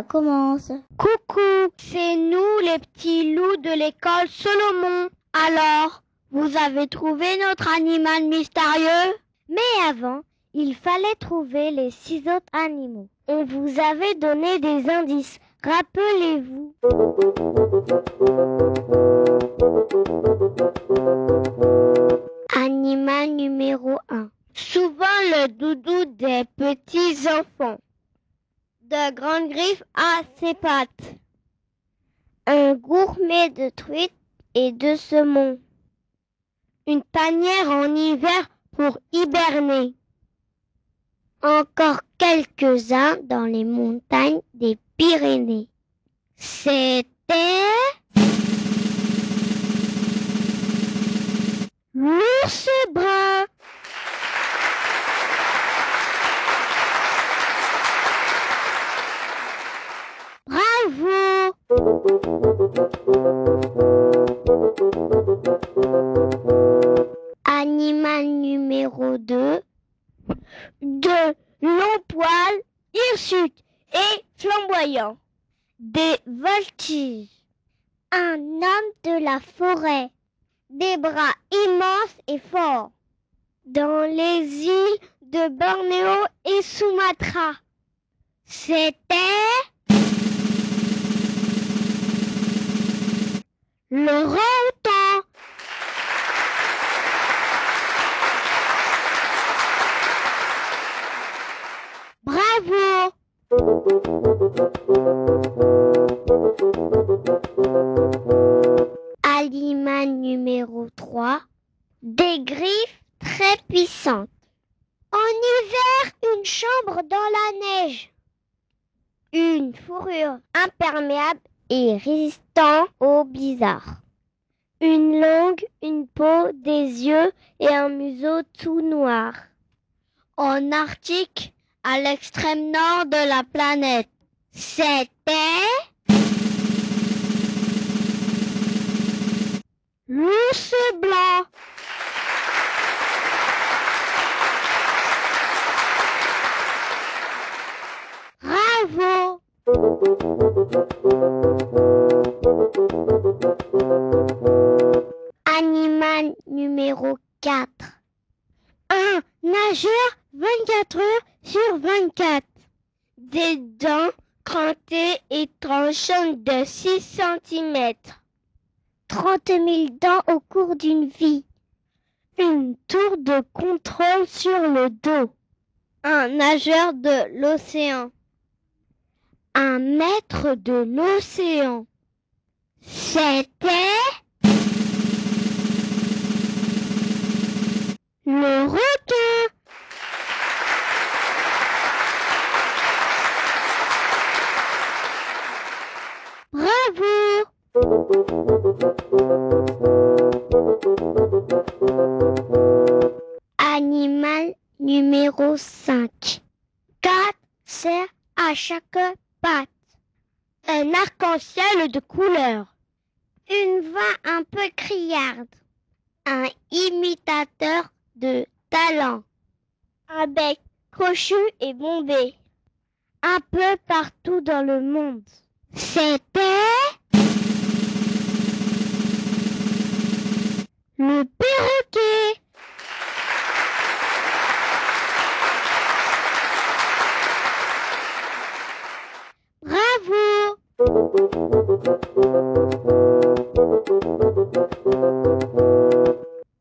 Ça commence. Coucou, c'est nous les petits loups de l'école Solomon. Alors, vous avez trouvé notre animal mystérieux? Mais avant, il fallait trouver les six autres animaux. On vous avait donné des indices. Rappelez-vous. Animal numéro 1. Souvent le doudou des petits enfants. De grandes griffes à ses pattes. Un gourmet de truites et de saumon. Une tanière en hiver pour hiberner. Encore quelques-uns dans les montagnes des Pyrénées. C'était l'ours brun. Bravo Animal numéro 2. De longs poils hirsutes et flamboyants. Des voltiges. Un homme de la forêt. Des bras immenses et forts. Dans les îles de Bornéo et Sumatra. C'était le. Bravo Animal numéro 3. Des griffes très puissantes. En hiver, une chambre dans la neige. Une fourrure imperméable et résistant aux blizzards. Une langue, une peau, des yeux et un museau tout noir. En Arctique, à l'extrême nord de la planète. C'était l'ours blanc. Bravo Animal numéro 4. Un nageur 24 heures sur 24. Des dents crantées et tranchantes de 6 cm. 30 000 dents au cours d'une vie. Une tour de contrôle sur le dos. Un nageur de l'océan. Un maître de l'océan. C'était le requin. Bravo Animal numéro 5. Quatre cerfs à chaque Un arc-en-ciel de couleurs. Une voix un peu criarde. Un imitateur de talent. Un bec crochu et bombé. Un peu partout dans le monde. C'était le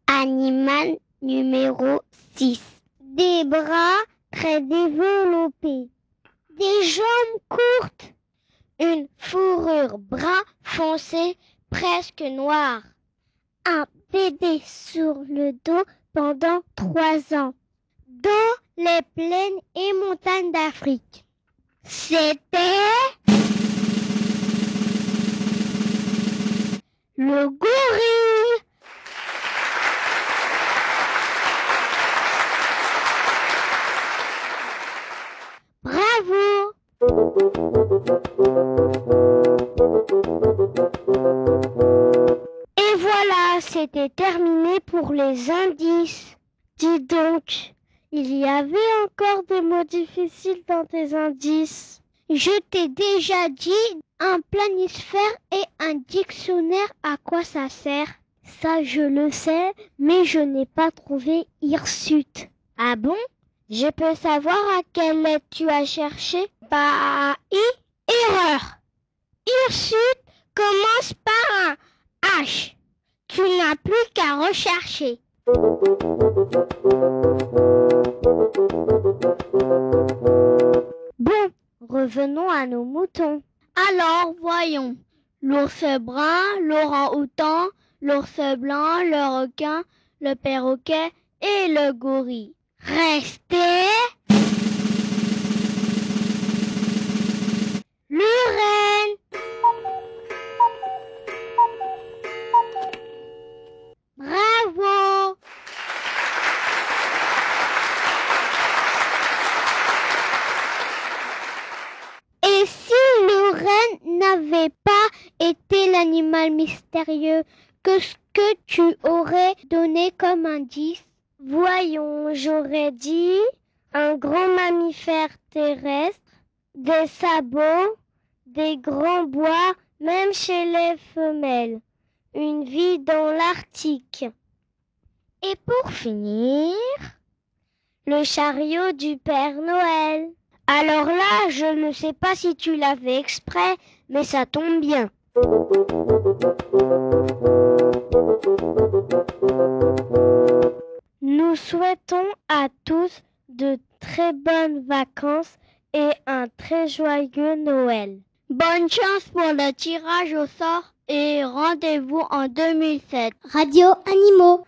Animal numéro 6. Des bras très développés. Des jambes courtes. Une fourrure brun foncé presque noire. Un bébé sur le dos pendant trois ans. Dans les plaines et montagnes d'Afrique. C'était... le gorille. Bravo. Et voilà, c'était terminé pour les indices. Dis donc, il y avait encore des mots difficiles dans tes indices. Je t'ai déjà dit un planisphère et un dictionnaire à quoi ça sert. Ça, je le sais, mais je n'ai pas trouvé hirsute. Ah bon? Je peux savoir à quelle lettre tu as cherché? Bah, I Erreur Hirsute commence par un H. Tu n'as plus qu'à rechercher. Bon, revenons à nos moutons. Alors, voyons. L'ours brun, l'orang-outan, l'ours blanc, le requin, le perroquet et le gorille. Restez n'avait pas été l'animal mystérieux, qu'est-ce que tu aurais donné comme indice Voyons, j'aurais dit un grand mammifère terrestre, des sabots, des grands bois, même chez les femelles, une vie dans l'Arctique. Et pour finir, le chariot du Père Noël. Alors là, je ne sais pas si tu l'avais exprès, mais ça tombe bien. Nous souhaitons à tous de très bonnes vacances et un très joyeux Noël. Bonne chance pour le tirage au sort et rendez-vous en 2007. Radio Animaux.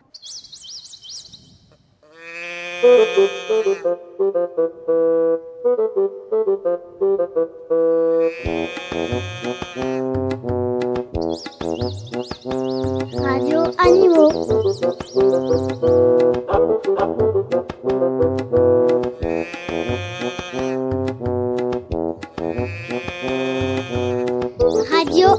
Radio Animaux. Radio